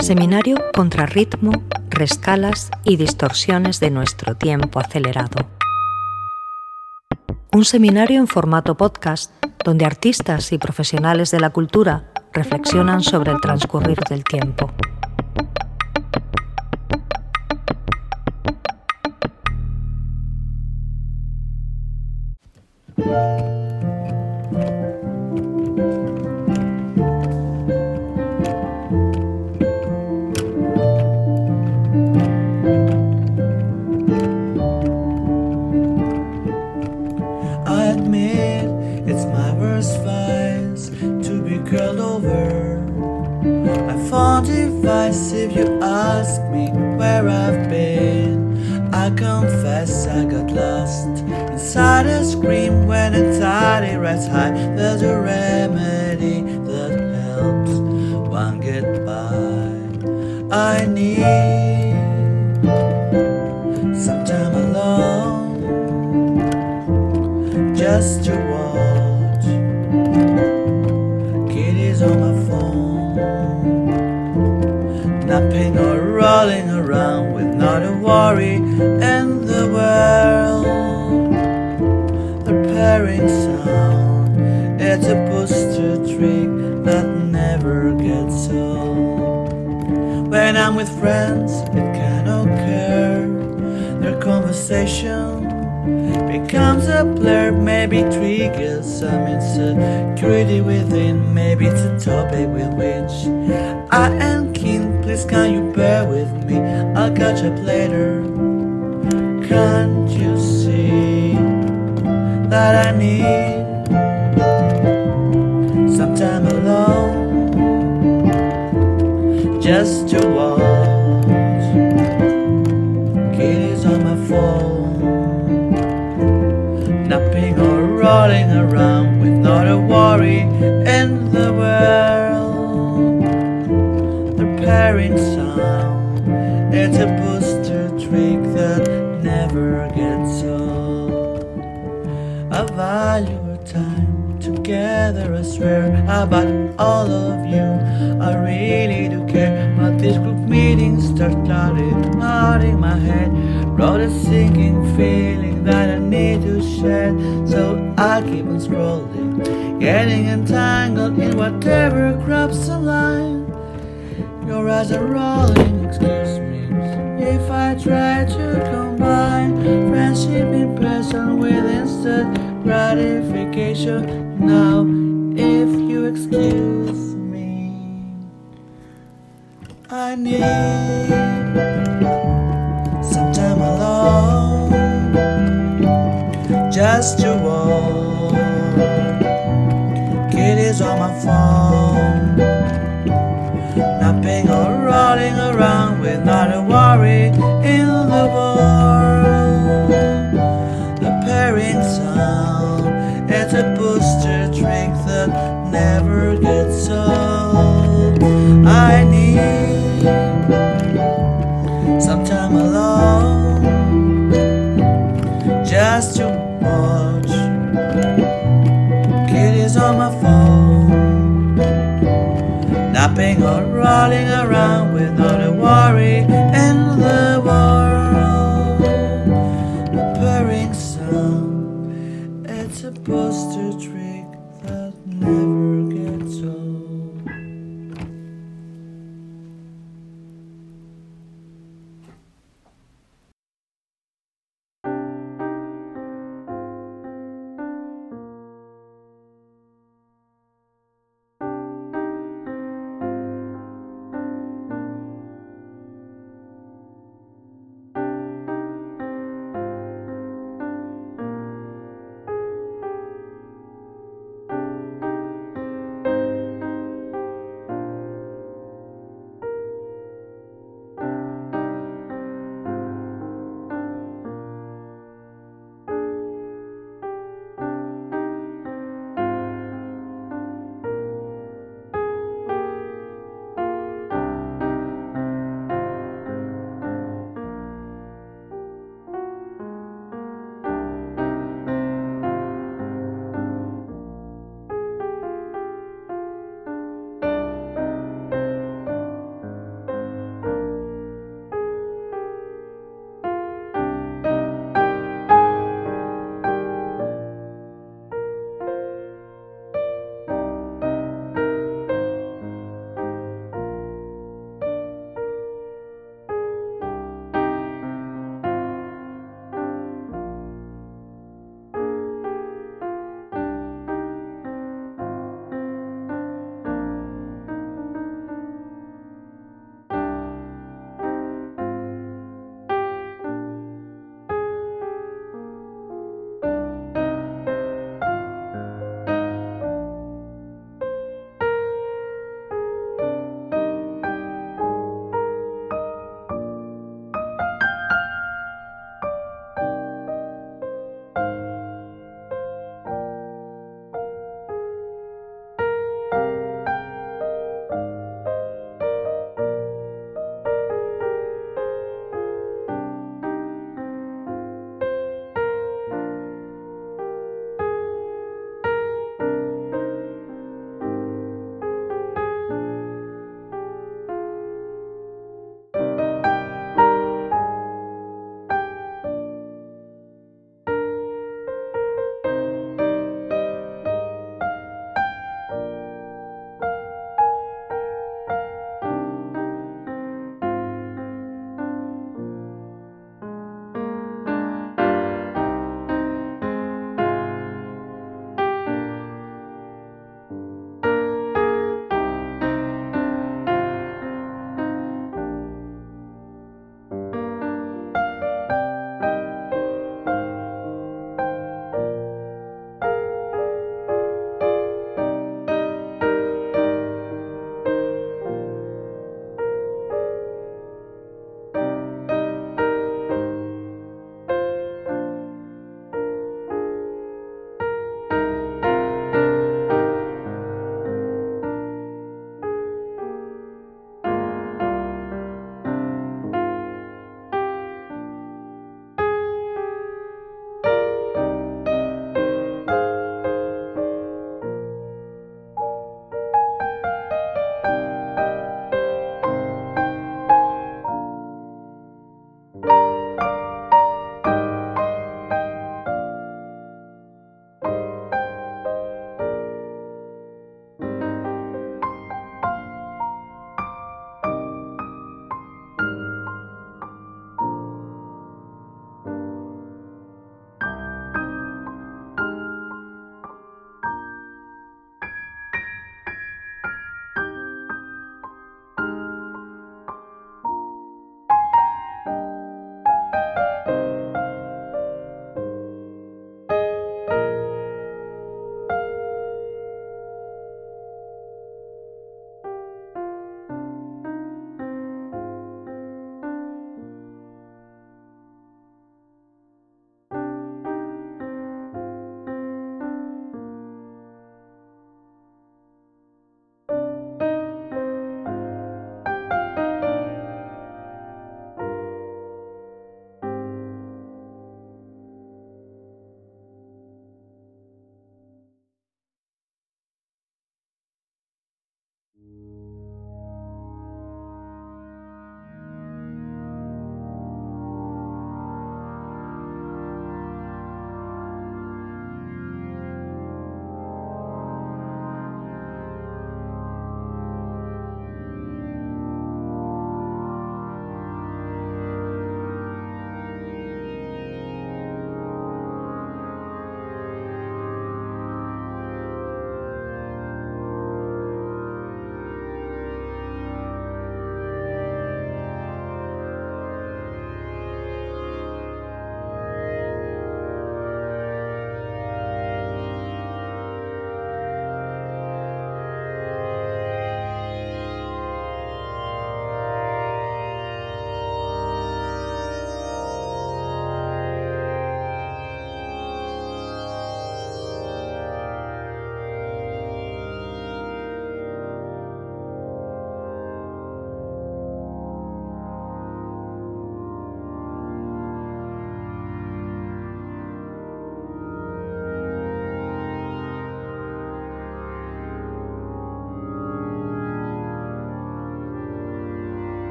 Seminario contra ritmo, rescalas y distorsiones de nuestro tiempo acelerado. Un seminario en formato podcast donde artistas y profesionales de la cultura reflexionan sobre el transcurrir del tiempo. to watch. On my phone, napping or rolling around with not a worry in the world. The purring sound, it's a booster trick that never gets old. When I'm with friends, it can occur. Their conversation becomes a blur, maybe triggers some insecurity within, maybe it's a topic with which I am keen. Please can you bear with me? I'll catch up later. Can't you see that I need some time alone? Just to walk. story in the world. Repairing sound, it's a booster trick that never gets old. I value our time together, I swear about all of you. I really do care, but these group meetings start clouding my head. brought a sinking feeling that I need to shed. So I keep on scrolling, getting entangled in whatever crops the line. Your eyes are rolling, excuse me. If I try to combine friendship in person with instant gratification, now if you excuse me, I need. just a wall. On my phone, napping or rolling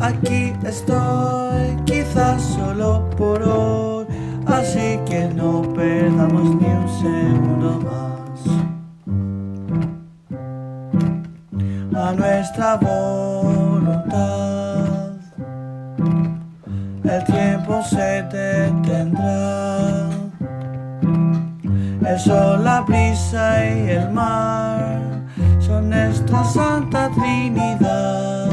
Aquí estoy, quizás solo por hoy, así que no perdamos ni un segundo más. A nuestra voluntad, el tiempo se detendrá. El sol, la brisa y el mar son nuestra santa trinidad.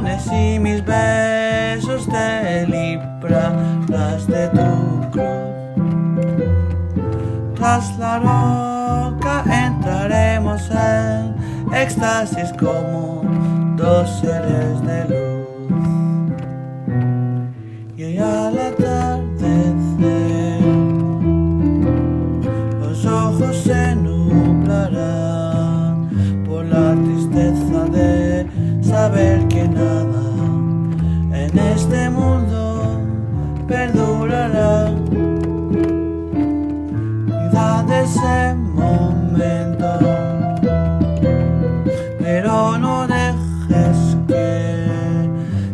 Y mis besos de libra, las de tu cruz. Tras la roca entraremos en éxtasis como dos seres de luz. De ese momento, pero no dejes que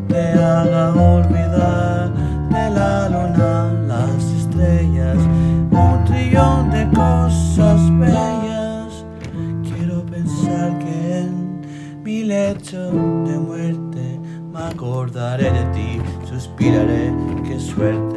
te haga olvidar de la luna, las estrellas, un trillón de cosas bellas. Quiero pensar que en mi lecho de muerte me acordaré de ti, suspiraré, qué suerte.